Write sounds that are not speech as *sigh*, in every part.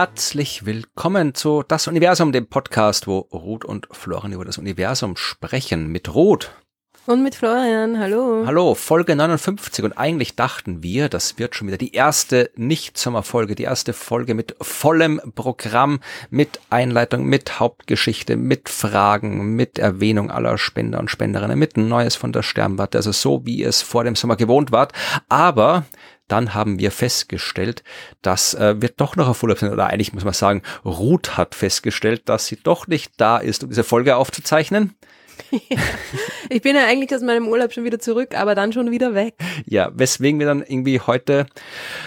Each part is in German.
Herzlich willkommen zu Das Universum, dem Podcast, wo Ruth und Florian über das Universum sprechen. Mit Ruth. Und mit Florian, hallo. Hallo, Folge 59. Und eigentlich dachten wir, das wird schon wieder die erste Nicht-Sommerfolge, die erste Folge mit vollem Programm, mit Einleitung, mit Hauptgeschichte, mit Fragen, mit Erwähnung aller Spender und Spenderinnen, mit Neues von der Sternwarte, also so wie es vor dem Sommer gewohnt war. Aber dann haben wir festgestellt, dass äh, wir doch noch auf Urlaub sind, oder eigentlich muss man sagen, Ruth hat festgestellt, dass sie doch nicht da ist, um diese Folge aufzuzeichnen. Ja, *laughs* ich bin ja eigentlich aus meinem Urlaub schon wieder zurück, aber dann schon wieder weg. Ja, weswegen wir dann irgendwie heute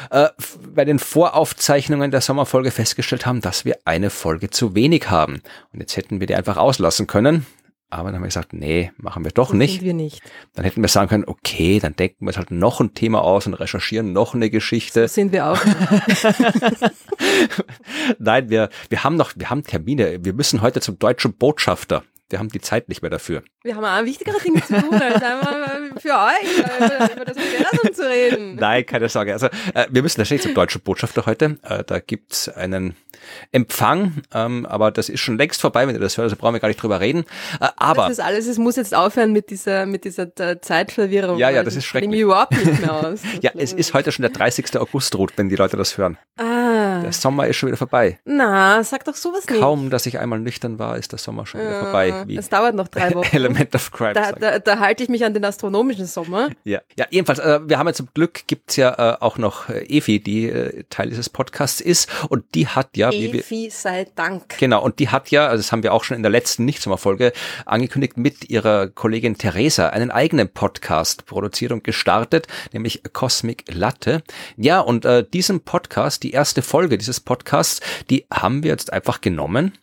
äh, bei den Voraufzeichnungen der Sommerfolge festgestellt haben, dass wir eine Folge zu wenig haben. Und jetzt hätten wir die einfach auslassen können. Aber dann haben wir gesagt, nee, machen wir doch So nicht. wir nicht. Dann hätten wir sagen können, okay, dann denken wir uns halt noch ein Thema aus und recherchieren noch eine Geschichte. So sind wir auch. *laughs* Nein, wir, wir haben noch, wir haben Termine. Wir müssen heute zum deutschen Botschafter. Wir haben die Zeit nicht mehr dafür. Wir haben auch wichtigere Dinge zu tun, als einfach für euch äh, über das Universum zu reden. Nein, keine Sorge. Also äh, wir müssen tatsächlich zum deutschen Botschafter heute. Äh, da gibt's einen Empfang, ähm, aber das ist schon längst vorbei, wenn ihr das hört, also brauchen wir gar nicht drüber reden. Äh, aber Das ist alles, es muss jetzt aufhören mit dieser, mit dieser äh, Zeitverwirrung. Ja, ja, das ist ich schrecklich. mich überhaupt nicht mehr aus. *laughs* ja, es ist heute schon der 30. August, Ruth, wenn die Leute das hören. Ah, Der Sommer ist schon wieder vorbei. na, sag doch sowas nicht. Kaum, dass ich einmal nüchtern war, ist der Sommer schon wieder vorbei. Wie Es dauert noch drei *laughs* Wochen. Element of Crime. Da, da, da halte ich mich an den astronomischen Sommer. Ja, ja jedenfalls, äh, wir haben ja zum Glück, gibt's ja äh, auch noch äh, Evi, die äh, Teil dieses Podcasts ist und die hat ja, wie wir, sei Dank. Genau, und die hat ja, also das haben wir auch schon in der letzten Nicht-Sommerfolge angekündigt, mit ihrer Kollegin Theresa einen eigenen Podcast produziert und gestartet, nämlich Cosmic Latte. Ja, und äh, diesen Podcast, die erste Folge dieses Podcasts, die haben wir jetzt einfach genommen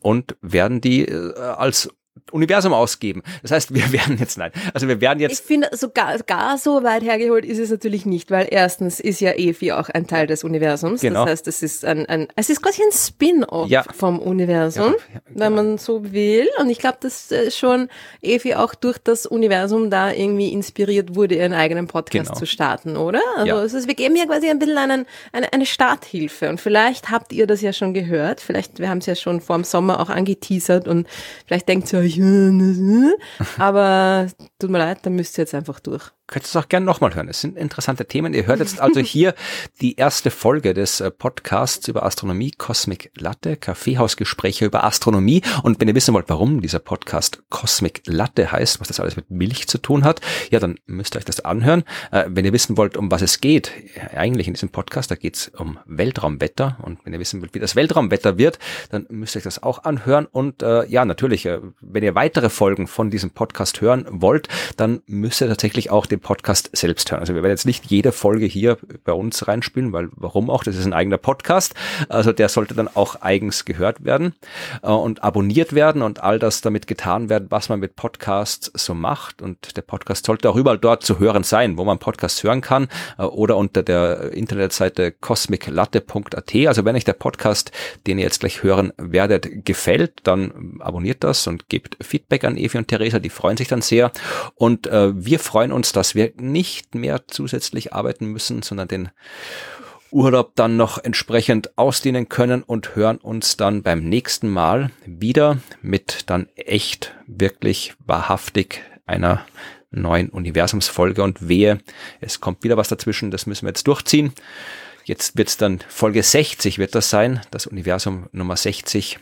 und werden die äh, als Universum ausgeben. Das heißt, wir *laughs* werden jetzt, nein, also wir werden Ich jetzt, finde, so gar, so weit hergeholt ist es natürlich nicht, weil erstens ist ja Efi auch ein Teil des Universums. Genau. Das heißt, es ist ein, ein es ist quasi ein Spin-off Ja. vom Universum, Ja, ja, wenn man so will. Und ich glaube, dass äh, schon Efi auch durch das Universum da irgendwie inspiriert wurde, ihren eigenen Podcast Genau. zu starten, oder? Also Ja. es ist, wir geben ja quasi ein bisschen einen, eine, eine Starthilfe. Und vielleicht habt ihr das ja schon gehört. Vielleicht, wir haben es ja schon vor dem Sommer auch angeteasert und vielleicht denkt ihr euch, äh, aber tut mir leid, dann müsst ihr jetzt einfach durch. Könnt ihr es auch gerne nochmal hören. Es sind interessante Themen. Ihr hört jetzt also *laughs* hier die erste Folge des äh, Podcasts über Astronomie, Cosmic Latte, Kaffeehausgespräche über Astronomie. Und wenn ihr wissen wollt, warum dieser Podcast Cosmic Latte heißt, was das alles mit Milch zu tun hat, ja, dann müsst ihr euch das anhören. Äh, wenn ihr wissen wollt, um was es geht, äh, eigentlich in diesem Podcast, da geht es um Weltraumwetter. Und wenn ihr wissen wollt, wie das Weltraumwetter wird, dann müsst ihr euch das auch anhören. Und äh, ja, natürlich, wenn ihr weitere Folgen von diesem Podcast hören wollt, dann müsst ihr tatsächlich auch den Podcast selbst hören. Also wir werden jetzt nicht jede Folge hier bei uns reinspielen, weil warum auch? Das ist ein eigener Podcast. Also der sollte dann auch eigens gehört werden äh, und abonniert werden und all das damit getan werden, was man mit Podcasts so macht. Und der Podcast sollte auch überall dort zu hören sein, wo man Podcasts hören kann äh, oder unter der Internetseite cosmiclatte.at. Also wenn euch der Podcast, den ihr jetzt gleich hören werdet, gefällt, dann abonniert das und gebt Feedback an Evi und Theresa. Die freuen sich dann sehr. Und äh, wir freuen uns, dass wir nicht mehr zusätzlich arbeiten müssen, sondern den Urlaub dann noch entsprechend ausdehnen können und hören uns dann beim nächsten Mal wieder mit dann echt wirklich wahrhaftig einer neuen Universumsfolge und wehe, es kommt wieder was dazwischen, das müssen wir jetzt durchziehen. Jetzt wird's dann Folge 60 wird das sein, das Universum Nummer 60.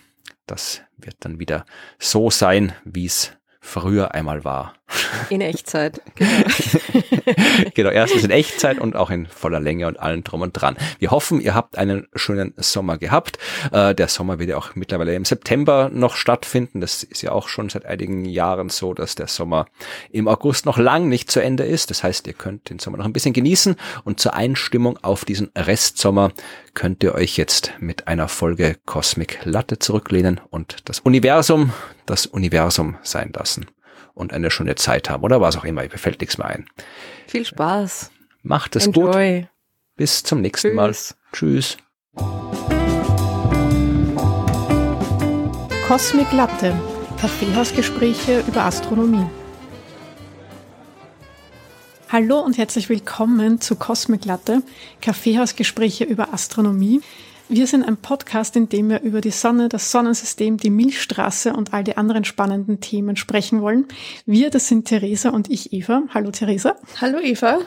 Das wird dann wieder so sein, wie es früher einmal war. In Echtzeit. *laughs* genau, erstens in Echtzeit und auch in voller Länge und allen drum und dran. Wir hoffen, ihr habt einen schönen Sommer gehabt. Äh, der Sommer wird ja auch mittlerweile im September noch stattfinden. Das ist ja auch schon seit einigen Jahren so, dass der Sommer im August noch lang nicht zu Ende ist. Das heißt, ihr könnt den Sommer noch ein bisschen genießen und zur Einstimmung auf diesen Restsommer könnt ihr euch jetzt mit einer Folge Cosmic Latte zurücklehnen und das Universum das Universum sein lassen und eine schöne Zeit haben oder was auch immer. Mir fällt nichts mehr ein. Viel Spaß. Macht es gut. Enjoy. Bis zum nächsten Tschüss. Mal. Tschüss. Cosmic Latte. Kaffeehausgespräche über Astronomie. Hallo und herzlich willkommen zu Cosmic Latte. Kaffeehausgespräche über Astronomie. Wir sind ein Podcast, in dem wir über die Sonne, das Sonnensystem, die Milchstraße und all die anderen spannenden Themen sprechen wollen. Wir, das sind Theresa und ich, Eva. Hallo Theresa. Hallo Eva.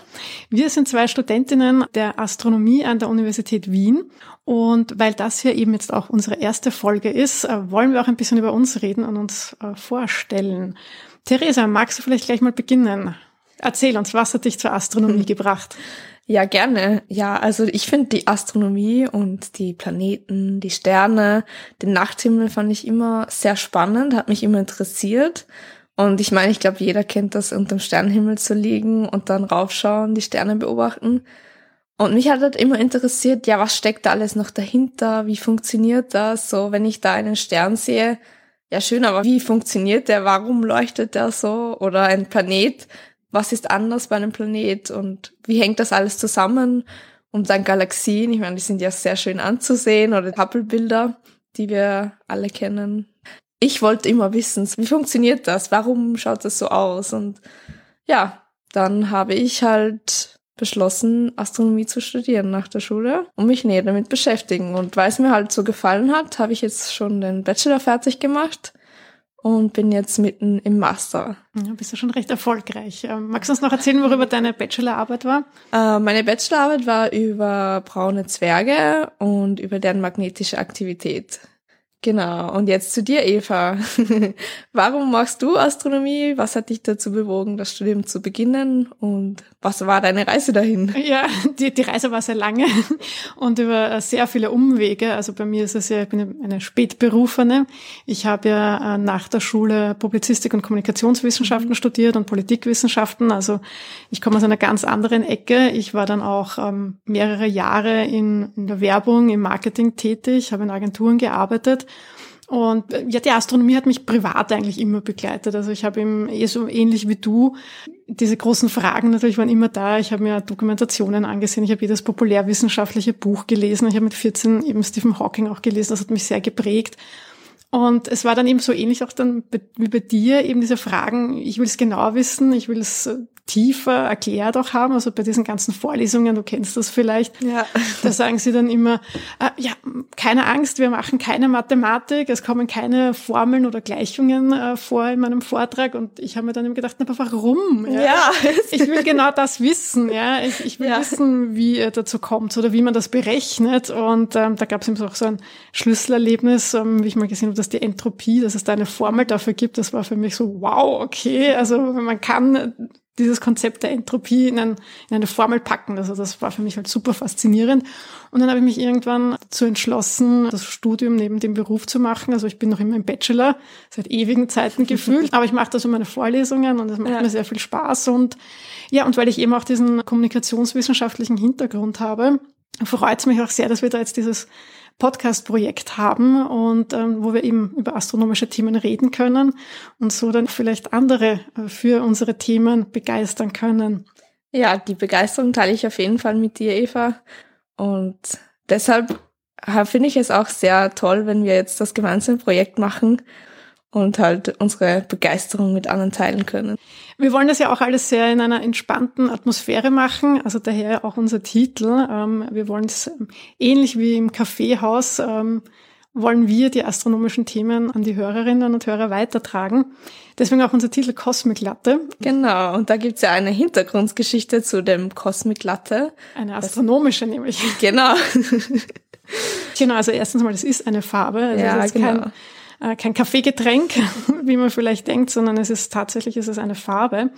Wir sind zwei Studentinnen der Astronomie an der Universität Wien. Und weil das hier eben jetzt auch unsere erste Folge ist, äh, wollen wir auch ein bisschen über uns reden und uns äh, vorstellen. Theresa, magst du vielleicht gleich mal beginnen? Erzähl uns, was hat dich zur Astronomie hm. gebracht? Ja, gerne. Ja, also ich finde die Astronomie und die Planeten, die Sterne, den Nachthimmel fand ich immer sehr spannend, hat mich immer interessiert. Und ich meine, ich glaube, jeder kennt das, unterm Sternenhimmel zu liegen und dann raufschauen, die Sterne beobachten. Und mich hat halt immer interessiert, ja, was steckt da alles noch dahinter? Wie funktioniert das? So, wenn ich da einen Stern sehe, ja schön, aber wie funktioniert der? Warum leuchtet der so? Oder ein Planet, was ist anders bei einem Planet und wie hängt das alles zusammen? Und dann Galaxien, ich meine, die sind ja sehr schön anzusehen oder Hubble-Bilder, die wir alle kennen. Ich wollte immer wissen, wie funktioniert das? Warum schaut das so aus? Und ja, dann habe ich halt beschlossen, Astronomie zu studieren nach der Schule und mich näher damit beschäftigen. Und weil es mir halt so gefallen hat, habe ich jetzt schon den Bachelor fertig gemacht und bin jetzt mitten im Master. Ja, bist du schon recht erfolgreich. Ähm, magst du uns noch erzählen, worüber deine Bachelorarbeit war? Äh, meine Bachelorarbeit war über braune Zwerge und über deren magnetische Aktivität. Genau. Und jetzt zu dir, Eva. *laughs* Warum machst du Astronomie? Was hat dich dazu bewogen, das Studium zu beginnen? Und was war deine Reise dahin? Ja, die, die Reise war sehr lange und über sehr viele Umwege. Also bei mir ist es ja, ich bin eine Spätberufene. Ich habe ja äh, nach der Schule Publizistik und Kommunikationswissenschaften mhm. studiert und Politikwissenschaften. Also ich komme aus einer ganz anderen Ecke. Ich war dann auch ähm, mehrere Jahre in, in der Werbung, im Marketing tätig, habe in Agenturen gearbeitet und äh, ja, die Astronomie hat mich privat eigentlich immer begleitet. Also ich habe eben eh so ähnlich wie du, diese großen Fragen natürlich waren immer da. Ich habe mir Dokumentationen angesehen, ich habe jedes populärwissenschaftliche Buch gelesen. Ich habe mit 14 eben Stephen Hawking auch gelesen, das hat mich sehr geprägt. Und es war dann eben so ähnlich auch dann wie bei dir, eben diese Fragen, ich will es genau wissen, ich will es äh, tiefer erklärt auch haben. Also bei diesen ganzen Vorlesungen, du kennst das vielleicht, ja. *laughs* da sagen sie dann immer, äh, ja, keine Angst, wir machen keine Mathematik, es kommen keine Formeln oder Gleichungen äh, vor in meinem Vortrag. Und ich habe mir dann eben gedacht, aber warum? Ja, ja. *laughs* Ich will genau das wissen. Ja, Ich, ich will ja. wissen, wie er dazu kommt oder wie man das berechnet. Und ähm, da gab es eben auch so ein Schlüsselerlebnis, ähm, wie ich mal gesehen habe, dass die Entropie, dass es da eine Formel dafür gibt. Das war für mich so, wow, okay. Also man kann dieses Konzept der Entropie in, ein, in, eine Formel packen. Also das war für mich halt super faszinierend. Und dann habe ich mich irgendwann dazu entschlossen, das Studium neben dem Beruf zu machen. Also ich bin noch immer im Bachelor, seit ewigen Zeiten *laughs* gefühlt, aber ich mache da so meine Vorlesungen und das macht ja. mir sehr viel Spaß. Und ja, und weil ich eben auch diesen kommunikationswissenschaftlichen Hintergrund habe, freut es mich auch sehr, dass wir da jetzt dieses Podcast-Projekt haben und ähm, wo wir eben über astronomische Themen reden können und so dann vielleicht andere äh, für unsere Themen begeistern können. Ja, die Begeisterung teile ich auf jeden Fall mit dir, Eva. Und deshalb finde ich es auch sehr toll, wenn wir jetzt das gemeinsame Projekt machen und halt unsere Begeisterung mit anderen teilen können. Wir wollen das ja auch alles sehr in einer entspannten Atmosphäre machen, also daher auch unser Titel. Ähm, wir wollen es ähm, ähnlich wie im Kaffeehaus, ähm, wollen wir die astronomischen Themen an die Hörerinnen und Hörer weitertragen. Deswegen auch unser Titel Cosmic Latte. Genau, und da gibt's ja eine Hintergrundgeschichte zu dem Cosmic Latte. Eine astronomische das, nämlich. Genau. *laughs* genau, also erstens mal, das ist eine Farbe. Also ja, genau. Kein, äh, kein Kaffeegetränk, *laughs* wie man vielleicht denkt, sondern es ist tatsächlich es ist eine Farbe.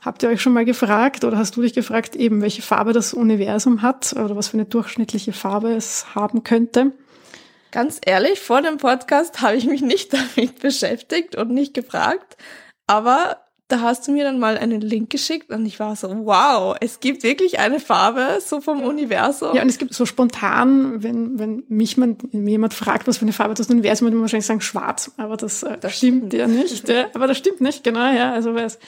Habt ihr euch schon mal gefragt oder hast du dich gefragt, eben welche Farbe das Universum hat oder was für eine durchschnittliche Farbe es haben könnte? Ganz ehrlich, vor dem Podcast habe ich mich nicht *laughs* damit beschäftigt und nicht gefragt, aber da hast du mir dann mal einen Link geschickt und ich war so, wow, es gibt wirklich eine Farbe so vom Universum. Ja, und es gibt so spontan, wenn, wenn mich man, wenn jemand fragt, was für eine Farbe das Universum, würde man wahrscheinlich sagen schwarz, aber das, äh, das stimmt, ja nicht. Ja, aber das stimmt nicht, genau, ja. Also weil es,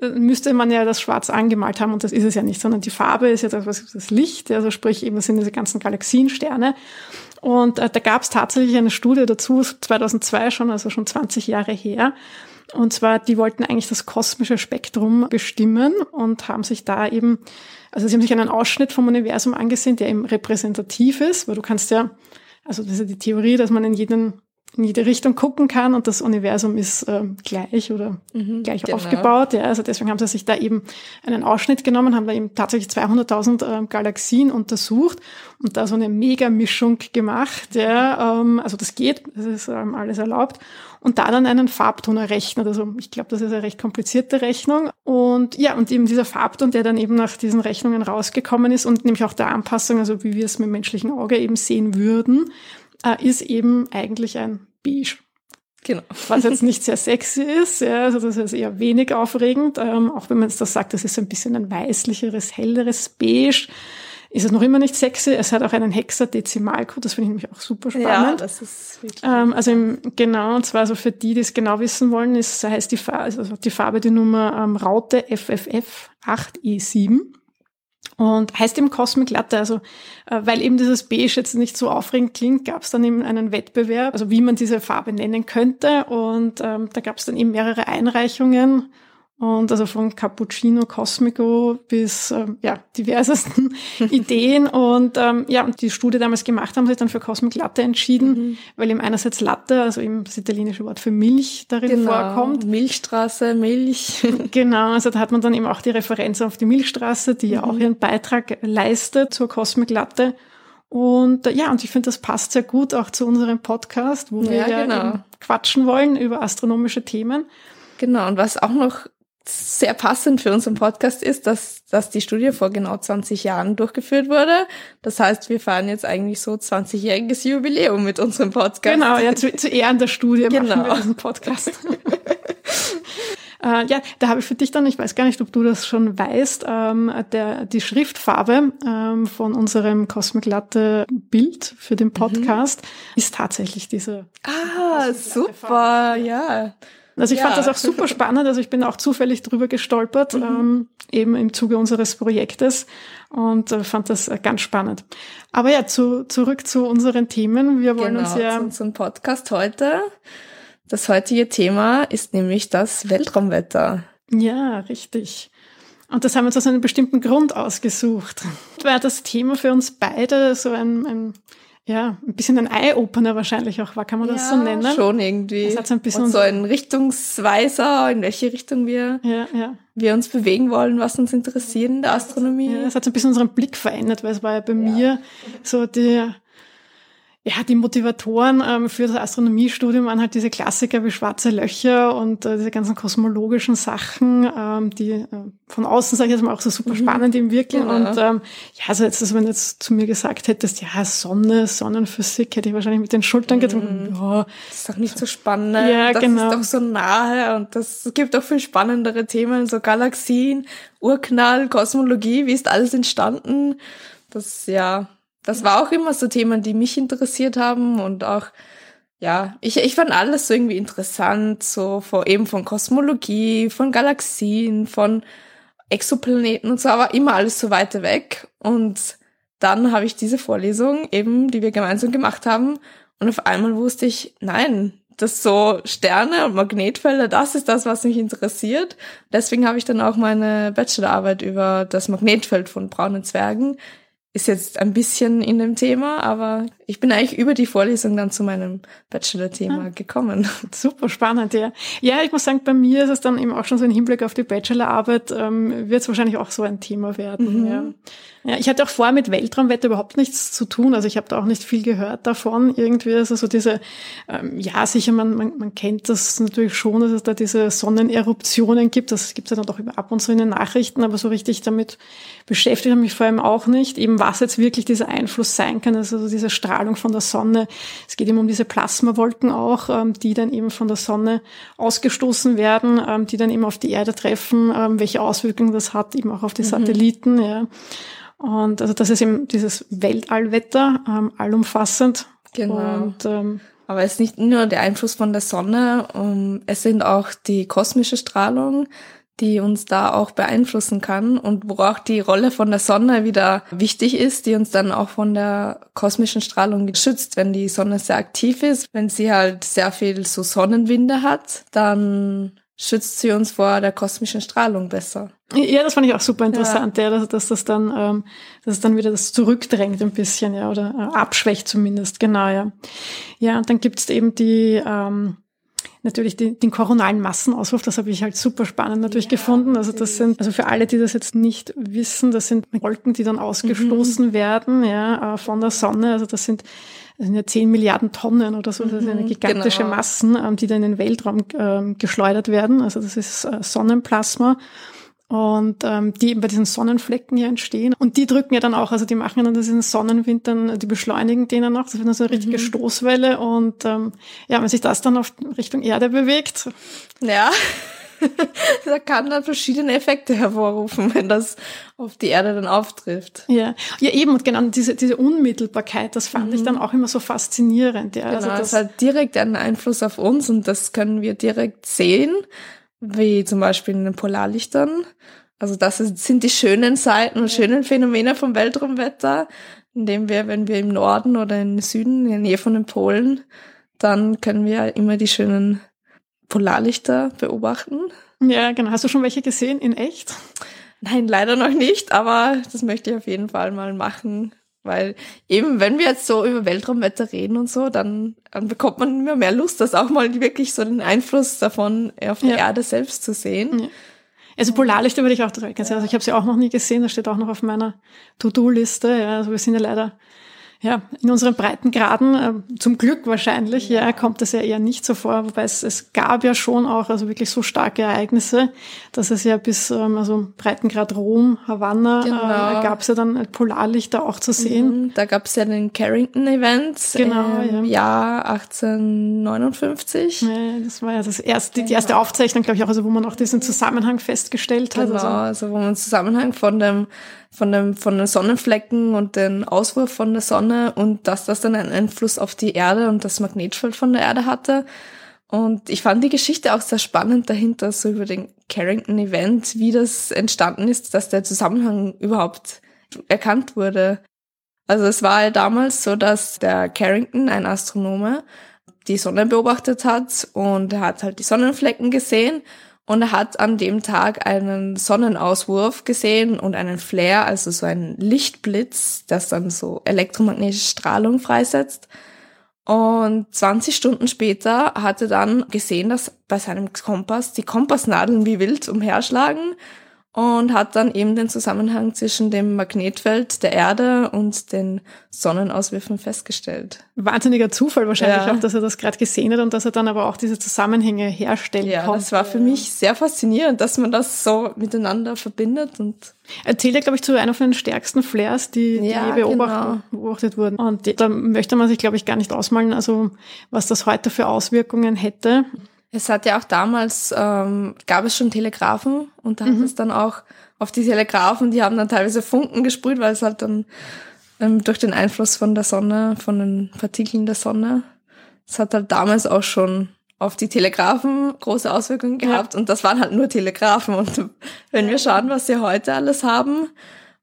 müsste man ja das Schwarz angemalt haben und das ist es ja nicht, sondern die Farbe ist ja das, was das Licht, also sprich eben das sind diese ganzen Galaxiensterne. Und äh, da gab es tatsächlich eine Studie dazu, 2002 schon, also schon 20 Jahre her, und zwar, die wollten eigentlich das kosmische Spektrum bestimmen und haben sich da eben, also sie haben sich einen Ausschnitt vom Universum angesehen, der eben repräsentativ ist, weil du kannst ja also das ist ja die Theorie, dass man in jeden in jede Richtung gucken kann und das Universum ist ähm, gleich oder mhm, gleich genau. aufgebaut. Ja, also deswegen haben sie sich da eben einen Ausschnitt genommen, haben da eben tatsächlich 200.000 ähm, Galaxien untersucht und da so eine Mega-Mischung gemacht. Ja, ähm, also das geht, das ist ähm, alles erlaubt. Und da dann einen Farbton errechnet. Also ich glaube, das ist eine recht komplizierte Rechnung. Und ja, und eben dieser Farbton, der dann eben nach diesen Rechnungen rausgekommen ist und nämlich auch der Anpassung, also wie wir es mit dem menschlichen Auge eben sehen würden, äh, ist eben eigentlich ein Beige. Genau. *laughs* Was jetzt nicht sehr sexy ist, ja, also das ist eher wenig aufregend, ähm, auch wenn man jetzt das sagt, das ist ein bisschen ein weißlicheres, helleres Beige, ist es noch immer nicht sexy. Es hat auch einen Hexadezimalcode, das finde ich nämlich auch super spannend. Ja, das ist wirklich ähm, Also im, genau, und zwar so für die, die es genau wissen wollen, ist, heißt die Farbe, also die Farbe die Nummer ähm, Raute FFF 8E7. Und heißt eben Cosmic Latte, also äh, weil eben dieses Beige jetzt nicht so aufregend klingt, gab es dann eben einen Wettbewerb, also wie man diese Farbe nennen könnte. Und ähm, da gab es dann eben mehrere Einreichungen und also von Cappuccino Cosmico bis ähm, ja, diversesten *laughs* Ideen. Und ähm, ja, und die Studie damals gemacht haben sich dann für Cosmic Latte entschieden, mhm. weil eben einerseits Latte, also eben das italienische Wort für Milch darin genau. vorkommt. Milchstraße, Milch. *laughs* genau, also da hat man dann eben auch die Referenz auf die Milchstraße, die mhm. ja auch ihren Beitrag leistet zur Cosmic Latte. Und äh, ja, und ich finde, das passt sehr gut auch zu unserem Podcast, wo wir ja genau. quatschen wollen über astronomische Themen. Genau, und was auch noch sehr passend für unseren Podcast ist, dass, dass die Studie vor genau 20 Jahren durchgeführt wurde. Das heißt, wir feiern jetzt eigentlich so 20-jähriges Jubiläum mit unserem Podcast. Genau, ja, zu, zu Ehren der Studie genau. machen wir diesen Podcast. *laughs* äh, ja, da habe ich für dich dann, ich weiß gar nicht, ob du das schon weißt, ähm, der, die Schriftfarbe ähm, von unserem Cosmic Latte Bild für den mhm. Podcast mhm. ist tatsächlich diese. Ah, super, ja. Also ich ja. fand das auch super spannend. Also ich bin auch zufällig drüber gestolpert, mhm. ähm, eben im Zuge unseres Projektes und äh, fand das äh, ganz spannend. Aber ja, zu, zurück zu unseren Themen. Wir wollen genau, uns ja zu unserem Podcast heute. Das heutige Thema ist nämlich das Weltraumwetter. Ja, richtig. Und das haben wir uns aus einem bestimmten Grund ausgesucht. *laughs* War das Thema für uns beide so ein, ein ja, ein bisschen ein Eye-Opener wahrscheinlich auch war, kann man das so nennen? schon irgendwie. Das hat so ein bisschen Und so ein Richtungsweiser, in welche Richtung wir, ja, ja. wir uns bewegen wollen, was uns interessiert in der Astronomie. Ja, es hat so ein bisschen unseren Blick verändert, weil es war ja bei mir so die ja, die Motivatoren ähm, für das Astronomiestudium waren halt diese Klassiker wie schwarze Löcher und äh, diese ganzen kosmologischen Sachen, ähm, die äh, von außen, sage ich jetzt mal, auch so super mhm. spannend im Wirken. Ja. Und ähm, ja, also jetzt, also wenn du jetzt zu mir gesagt hättest, ja, Sonne, Sonnenphysik, hätte ich wahrscheinlich mit den Schultern mhm. getrunken. Ja, das ist doch nicht so spannend. Ja, das genau. ist doch so nahe und das gibt auch viel spannendere Themen, so Galaxien, Urknall, Kosmologie, wie ist alles entstanden? Das, ja, das war auch immer so Themen, die mich interessiert haben und auch, ja, ich, ich fand alles so irgendwie interessant, so vor, eben von Kosmologie, von Galaxien, von Exoplaneten und so, aber immer alles so weit weg. Und dann habe ich diese Vorlesung eben, die wir gemeinsam gemacht haben, und auf einmal wusste ich, nein, das so Sterne und Magnetfelder, das ist das, was mich interessiert. Deswegen habe ich dann auch meine Bachelorarbeit über das Magnetfeld von braunen Zwergen ist jetzt ein bisschen in dem Thema, aber ich bin eigentlich über die Vorlesung dann zu meinem Bachelor-Thema ah, gekommen. *laughs* Super spannend, ja. Ja, ich muss sagen, bei mir ist es dann eben auch schon so im Hinblick auf die Bachelorarbeit, ähm, wird es wahrscheinlich auch so ein Thema werden. Mhm. Ja. ja, ich hatte auch vor mit Weltraumwetter überhaupt nichts zu tun. Also ich habe da auch nicht viel gehört davon. Irgendwie, also so diese, ähm, ja, sicher, man, man, man kennt das natürlich schon, dass es da diese Sonneneruptionen gibt. Das gibt es ja dann doch ab und zu in den Nachrichten, aber so richtig damit beschäftigt habe mich vor allem auch nicht. Eben was jetzt wirklich dieser Einfluss sein kann, also diese Strahlung von der Sonne. Es geht eben um diese Plasmawolken auch, ähm, die dann eben von der Sonne ausgestoßen werden, ähm, die dann eben auf die Erde treffen, ähm, welche Auswirkungen das hat, eben auch auf die mhm. Satelliten. Ja. Und also das ist eben dieses Weltallwetter, allumfassend. Genau. Und, ähm, aber es ist nicht nur der Einfluss von der Sonne, um, es sind auch die kosmische Strahlung, die uns da auch beeinflussen kann und wo auch die Rolle von der Sonne wieder wichtig ist, die uns dann auch von der kosmischen Strahlung schützt, wenn die Sonne sehr aktiv ist. Wenn sie halt sehr viel so Sonnenwinde hat, dann schützt sie uns vor der kosmischen Strahlung besser. Ja, das fand ich auch super interessant, ja, ja dass, dass, das dann, ähm, dass es dann wieder das zurückdrängt ein bisschen, ja, oder äh, abschwächt zumindest, genau, ja. Ja, und dann gibt's eben die, ähm, natürlich die, den koronalen Massenauswurf, das habe ich halt super spannend natürlich ja, gefunden. Also das sind, also für alle, die das jetzt nicht wissen, das sind Wolken, die dann ausgestoßen mhm. werden, ja, äh, von der Sonne. Also das sind das sind ja 10 Milliarden Tonnen oder so, das sind eine mhm, gigantische genau. Massen, ähm, die dann in den Weltraum ähm, geschleudert werden. Also das ist äh, Sonnenplasma und ähm, die eben bei diesen Sonnenflecken hier entstehen. Und die drücken ja dann auch, also die machen dann diesen Sonnenwind dann, die beschleunigen den dann auch. Das wird dann so eine richtige mhm. Stoßwelle. Und ähm, ja, wenn sich das dann auf Richtung Erde bewegt. Ja. *laughs* da kann dann verschiedene Effekte hervorrufen, wenn das auf die Erde dann auftrifft. Ja, ja eben und genau diese, diese Unmittelbarkeit, das fand mhm. ich dann auch immer so faszinierend. Ja. Genau, also das hat direkt einen Einfluss auf uns und das können wir direkt sehen, wie zum Beispiel in den Polarlichtern. Also das sind die schönen Seiten und schönen Phänomene vom Weltraumwetter, indem wir, wenn wir im Norden oder im Süden, in der Nähe von den Polen, dann können wir immer die schönen Polarlichter beobachten. Ja, genau. Hast du schon welche gesehen in echt? Nein, leider noch nicht, aber das möchte ich auf jeden Fall mal machen. Weil eben, wenn wir jetzt so über Weltraumwetter reden und so, dann, dann bekommt man immer mehr Lust, das auch mal wirklich so den Einfluss davon auf die ja. Erde selbst zu sehen. Ja. Also Polarlichter würde ich auch direkt sehen. Also ich habe sie auch noch nie gesehen, das steht auch noch auf meiner To-Do-Liste. Ja, also wir sind ja leider ja, in unseren Breitengraden, äh, zum Glück wahrscheinlich, ja, kommt das ja eher nicht so vor, wobei es, es gab ja schon auch, also wirklich so starke Ereignisse, dass es ja bis, ähm, also Breitengrad Rom, Havanna, genau. äh, gab es ja dann Polarlichter auch zu sehen. Mhm, da gab es ja den Carrington-Event genau, im ja. Jahr 1859. Ja, das war ja das erste, die erste Aufzeichnung, glaube ich, auch, also wo man auch diesen Zusammenhang festgestellt hat. Genau, also, also wo man Zusammenhang von dem von, dem, von den Sonnenflecken und den Auswurf von der Sonne und dass das dann einen Einfluss auf die Erde und das Magnetfeld von der Erde hatte. Und ich fand die Geschichte auch sehr spannend dahinter, so über den Carrington Event, wie das entstanden ist, dass der Zusammenhang überhaupt erkannt wurde. Also es war damals so, dass der Carrington, ein Astronome, die Sonne beobachtet hat und er hat halt die Sonnenflecken gesehen und er hat an dem Tag einen Sonnenauswurf gesehen und einen Flare, also so einen Lichtblitz, das dann so elektromagnetische Strahlung freisetzt. Und 20 Stunden später hat er dann gesehen, dass bei seinem Kompass die Kompassnadeln wie wild umherschlagen und hat dann eben den Zusammenhang zwischen dem Magnetfeld der Erde und den Sonnenauswürfen festgestellt. Wahnsinniger Zufall wahrscheinlich ja. auch, dass er das gerade gesehen hat und dass er dann aber auch diese Zusammenhänge herstellen ja, konnte. das war für mich sehr faszinierend, dass man das so miteinander verbindet und Erzählt ja, glaube ich, zu einer von den stärksten Flares, die, ja, die genau. beobachtet wurden. Und da möchte man sich, glaube ich, gar nicht ausmalen, also was das heute für Auswirkungen hätte. Es hat ja auch damals, ähm, gab es schon Telegrafen und da mhm. hat es dann auch auf die Telegrafen, die haben dann teilweise Funken gesprüht, weil es halt dann ähm, durch den Einfluss von der Sonne, von den Partikeln der Sonne, es hat halt damals auch schon auf die Telegrafen große Auswirkungen gehabt ja. und das waren halt nur Telegrafen und wenn wir schauen, was sie heute alles haben,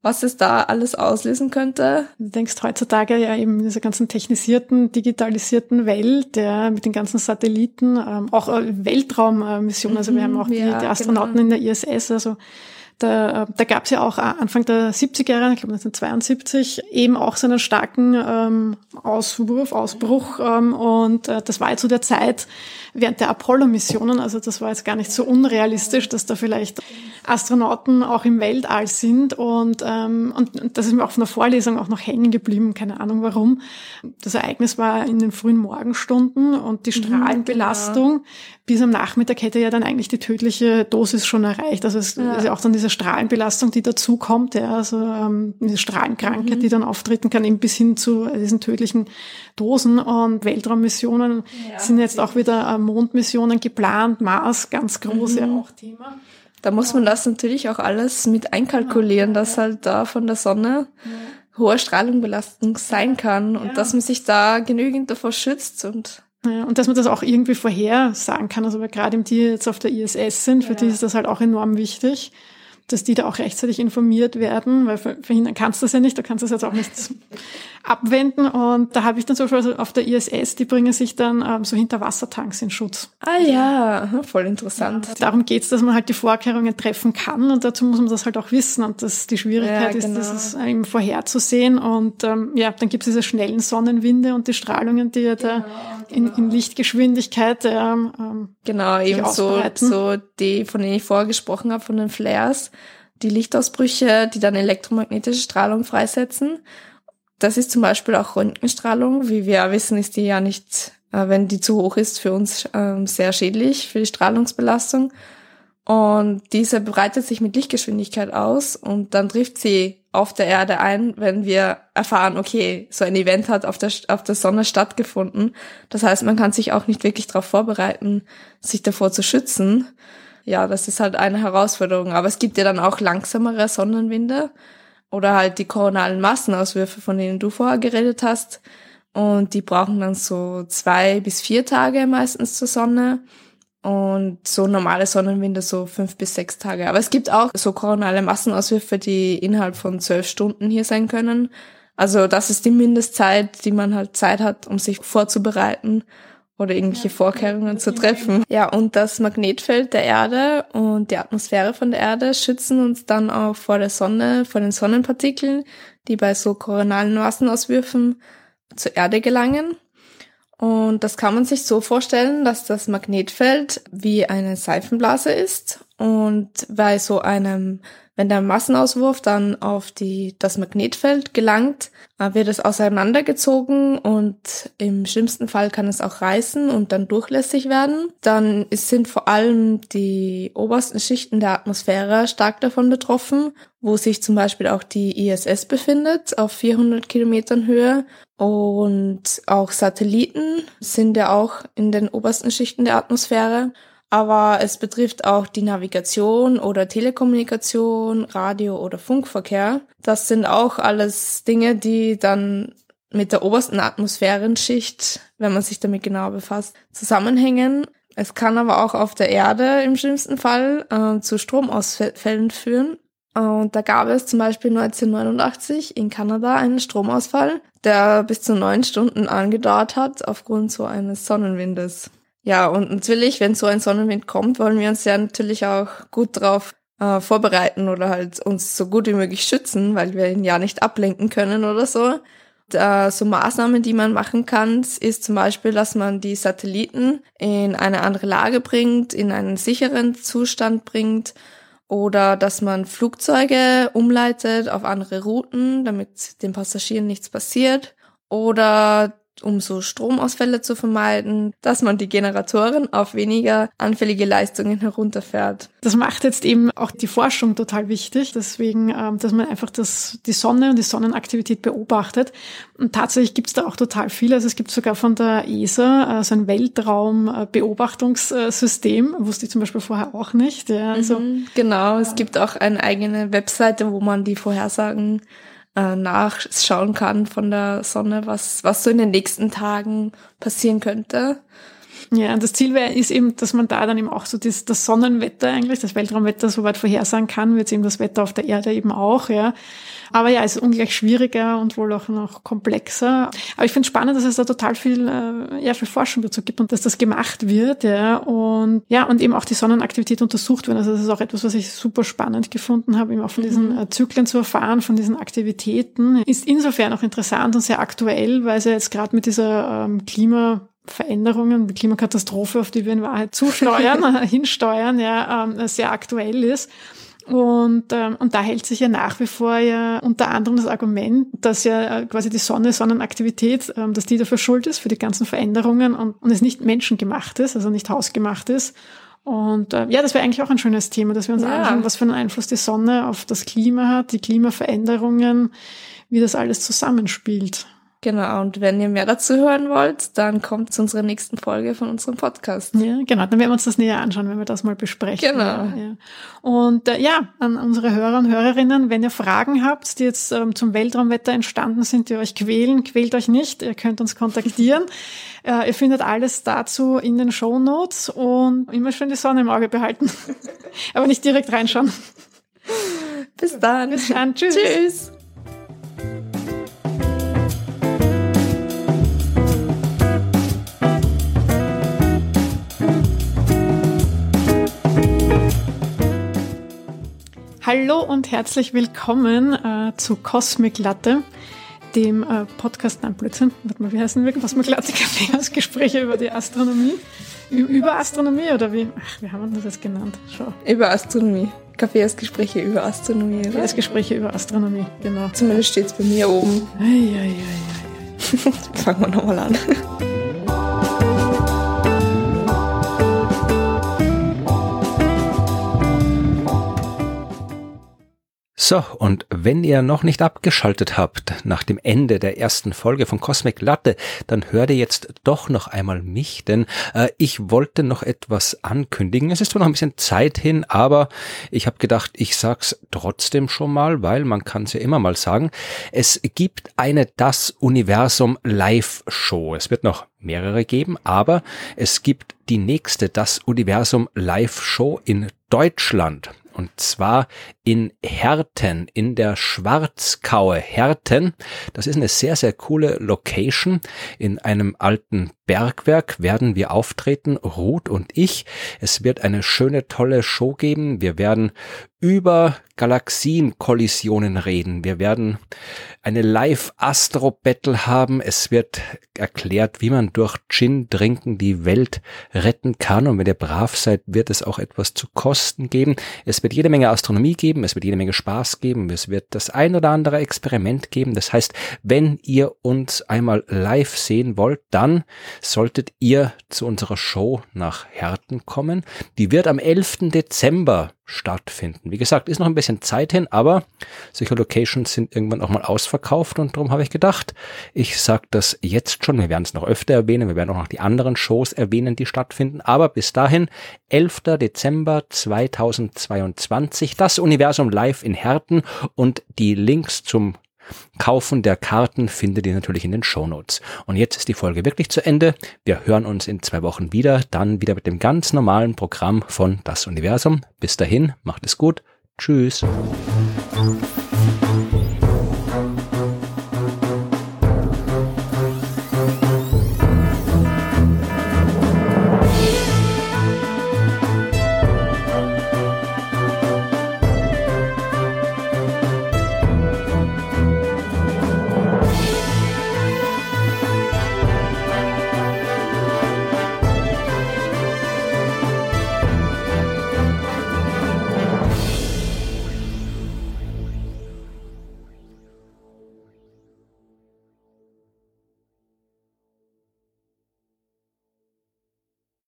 was es da alles auslösen könnte. Du denkst heutzutage ja eben in dieser ganzen technisierten, digitalisierten Welt, ja, mit den ganzen Satelliten, ähm, auch äh, Weltraummissionen, also wir haben auch die, ja, die Astronauten genau. in der ISS, also da, da gab es ja auch Anfang der 70er Jahre, ich glaube 1972, eben auch so einen starken ähm, Auswurf, Ausbruch. Ähm, und äh, das war ja zu der Zeit während der Apollo-Missionen, also das war jetzt gar nicht so unrealistisch, dass da vielleicht Astronauten auch im Weltall sind. Und, ähm, und, und das ist mir auch von der Vorlesung auch noch hängen geblieben, keine Ahnung warum. Das Ereignis war in den frühen Morgenstunden und die mhm, Strahlenbelastung genau. bis am Nachmittag hätte ja dann eigentlich die tödliche Dosis schon erreicht. Also es ja. ist ja auch dann diese diese Strahlenbelastung, die dazu kommt, ja, also ähm, diese Strahlenkrankheit, mhm. die dann auftreten kann, eben bis hin zu diesen tödlichen Dosen und Weltraummissionen ja, sind jetzt auch wieder äh, Mondmissionen geplant, Mars, ganz große mhm. auch Thema. Da muss man das natürlich auch alles mit einkalkulieren, dass halt da von der Sonne hohe Strahlungsbelastung sein kann und dass man sich da genügend davor schützt und ja, und dass man das auch irgendwie vorhersagen kann. Also gerade die jetzt auf der ISS sind, für ja. die ist das halt auch enorm wichtig dass die da auch rechtzeitig informiert werden, weil verhindern kannst du das ja nicht, du kannst das jetzt auch nicht *laughs* abwenden. Und da habe ich dann zum Beispiel also auf der ISS, die bringen sich dann ähm, so Hinterwassertanks in Schutz. Ah ja, voll interessant. Ja, darum geht's, dass man halt die Vorkehrungen treffen kann und dazu muss man das halt auch wissen. Und das die Schwierigkeit ja, genau. ist, das eben vorherzusehen. Und ähm, ja, dann gibt's diese schnellen Sonnenwinde und die Strahlungen, die ja da genau, in, in, genau. Lichtgeschwindigkeit ähm, ähm Genau, eben so, so die, von denen ich vorher gesprochen habe, von den Flares, die Lichtausbrüche, die dann elektromagnetische Strahlung freisetzen. Das ist zum Beispiel auch Röntgenstrahlung. Wie wir wissen, ist die ja nicht, äh, wenn die zu hoch ist, für uns ähm, sehr schädlich für die Strahlungsbelastung. Und diese breitet sich mit Lichtgeschwindigkeit aus und dann trifft sie auf der Erde ein, wenn wir erfahren, okay, so ein Event hat auf der, auf der Sonne stattgefunden. Das heißt, man kann sich auch nicht wirklich darauf vorbereiten, sich davor zu schützen. Ja, das ist halt eine Herausforderung. Aber es gibt ja dann auch langsamere Sonnenwinde oder halt die koronalen Massenauswürfe, von denen du vorher geredet hast. Und die brauchen dann so zwei bis vier Tage meistens zur Sonne. Und so normale Sonnenwinde so fünf bis sechs Tage. Aber es gibt auch so koronale Massenauswürfe, die innerhalb von zwölf Stunden hier sein können. Also das ist die Mindestzeit, die man halt Zeit hat, um sich vorzubereiten oder irgendwelche Vorkehrungen zu treffen. Ja, und das Magnetfeld der Erde und die Atmosphäre von der Erde schützen uns dann auch vor der Sonne, vor den Sonnenpartikeln, die bei so koronalen Massenauswürfen zur Erde gelangen. Und das kann man sich so vorstellen, dass das Magnetfeld wie eine Seifenblase ist und bei so einem wenn der Massenauswurf dann auf die, das Magnetfeld gelangt, äh, wird es auseinandergezogen und im schlimmsten Fall kann es auch reißen und dann durchlässig werden. Dann sind vor allem die obersten Schichten der Atmosphäre stark davon betroffen, wo sich zum Beispiel auch die ISS befindet auf 400 Kilometern Höhe und auch Satelliten sind ja auch in den obersten Schichten der Atmosphäre aber es betrifft auch die Navigation oder Telekommunikation, Radio oder Funkverkehr. Das sind auch alles Dinge, die dann mit der obersten Atmosphärenschicht, wenn man sich damit genau befasst, zusammenhängen. Es kann aber auch auf der Erde im schlimmsten Fall äh, zu Stromausfällen führen. Und da gab es zum Beispiel 1989 in Kanada einen Stromausfall, der bis zu neun Stunden angedauert hat aufgrund so eines Sonnenwindes. Ja, und natürlich, wenn so ein Sonnenwind kommt, wollen wir uns ja natürlich auch gut drauf äh, vorbereiten oder halt uns so gut wie möglich schützen, weil wir ihn ja nicht ablenken können oder so. Und, äh, so Maßnahmen, die man machen kann, ist zum Beispiel, dass man die Satelliten in eine andere Lage bringt, in einen sicheren Zustand bringt oder dass man Flugzeuge umleitet auf andere Routen, damit den Passagieren nichts passiert oder um so Stromausfälle zu vermeiden, dass man die Generatoren auf weniger anfällige Leistungen herunterfährt. Das macht jetzt eben auch die Forschung total wichtig, deswegen, ähm, dass man einfach das, die Sonne und die Sonnenaktivität beobachtet. Und tatsächlich gibt es da auch total viel. Also es gibt sogar von der ESA äh, so ein Weltraumbeobachtungssystem, wusste ich zum Beispiel vorher auch nicht. Ja, also, mhm, genau, es gibt auch eine eigene Webseite, wo man die Vorhersagen äh, nachschauen kann von der Sonne, was, was so in den nächsten Tagen passieren könnte. Ja, und das Ziel wäre, ist eben, dass man da dann eben auch so das, das Sonnenwetter eigentlich, das Weltraumwetter so weit vorhersagen kann, jetzt eben das Wetter auf der Erde eben auch, ja. Aber ja, es ist ungleich schwieriger und wohl auch noch komplexer. Aber ich finde es spannend, dass es da total viel, äh, ja, viel Forschung dazu gibt und dass das gemacht wird, ja. Und ja, und eben auch die Sonnenaktivität untersucht wird. Also das ist auch etwas, was ich super spannend gefunden habe, eben auch von diesen mhm. äh, Zyklen zu erfahren, von diesen Aktivitäten. Ist insofern auch interessant und sehr aktuell, weil es ja jetzt gerade mit dieser ähm, Klima Veränderungen, die Klimakatastrophe, auf die wir in Wahrheit zusteuern, *laughs* *laughs* hinsteuern, ja, ähm, sehr aktuell ist. Und, ähm, und da hält sich ja nach wie vor ja unter anderem das Argument, dass ja äh, quasi die Sonne, Sonnenaktivität, ähm, dass die dafür schuld ist für die ganzen Veränderungen und, und es nicht menschengemacht ist, also nicht hausgemacht ist. Und äh, ja, das wäre eigentlich auch ein schönes Thema, dass wir uns ja. anschauen, was für einen Einfluss die Sonne auf das Klima hat, die Klimaveränderungen, wie das alles zusammenspielt. Genau, und wenn ihr mehr dazu hören wollt, dann kommt zu unserer nächsten Folge von unserem Podcast. Ja, genau, dann werden wir uns das näher anschauen, wenn wir das mal besprechen. Genau. Ja, ja. Und äh, ja, an unsere Hörer und Hörerinnen, wenn ihr Fragen habt, die jetzt ähm, zum Weltraumwetter entstanden sind, die euch quälen, quält euch nicht, ihr könnt uns kontaktieren. *laughs* äh, ihr findet alles dazu in den Show Notes und immer schön die Sonne im Auge behalten, *laughs* aber nicht direkt reinschauen. Bis dann. Bis dann. Tschüss. Tschüss. Hallo und herzlich willkommen äh, zu Cosmic Latte, dem äh, Podcast, nein, Blödsinn, warte mal, wie heißen wir? Cosmic Latte Café *laughs* Gespräche über die Astronomie. Über Astronomie oder wie? Ach, wie haben wir das jetzt genannt? Schau. Über Astronomie. Kaffeesgespräche über Astronomie, oder? Gespräche über Astronomie, genau. Zumindest steht es bei mir oben. Ei, ei, ei. *laughs* Fangen wir nochmal an. So, und wenn ihr noch nicht abgeschaltet habt nach dem Ende der ersten Folge von Cosmic Latte, dann hört ihr jetzt doch noch einmal mich, denn äh, ich wollte noch etwas ankündigen. Es ist zwar noch ein bisschen Zeit hin, aber ich habe gedacht, ich sag's trotzdem schon mal, weil man kann es ja immer mal sagen. Es gibt eine Das Universum Live Show. Es wird noch mehrere geben, aber es gibt die nächste Das Universum Live Show in Deutschland. Und zwar in Herten, in der Schwarzkaue. Herten, das ist eine sehr, sehr coole Location. In einem alten Bergwerk werden wir auftreten, Ruth und ich. Es wird eine schöne, tolle Show geben. Wir werden über Galaxienkollisionen reden. Wir werden eine Live-Astro-Battle haben. Es wird erklärt, wie man durch Gin trinken die Welt retten kann. Und wenn ihr brav seid, wird es auch etwas zu kosten geben. Es wird jede Menge Astronomie geben. Es wird jede Menge Spaß geben. Es wird das ein oder andere Experiment geben. Das heißt, wenn ihr uns einmal live sehen wollt, dann solltet ihr zu unserer Show nach Herten kommen. Die wird am 11. Dezember stattfinden. Wie gesagt, ist noch ein bisschen Zeit hin, aber solche Locations sind irgendwann auch mal ausverkauft und darum habe ich gedacht, ich sage das jetzt schon, wir werden es noch öfter erwähnen, wir werden auch noch die anderen Shows erwähnen, die stattfinden, aber bis dahin, 11. Dezember 2022, das Universum live in Herten und die Links zum Kaufen der Karten findet ihr natürlich in den Shownotes. Und jetzt ist die Folge wirklich zu Ende. Wir hören uns in zwei Wochen wieder, dann wieder mit dem ganz normalen Programm von Das Universum. Bis dahin, macht es gut. Tschüss.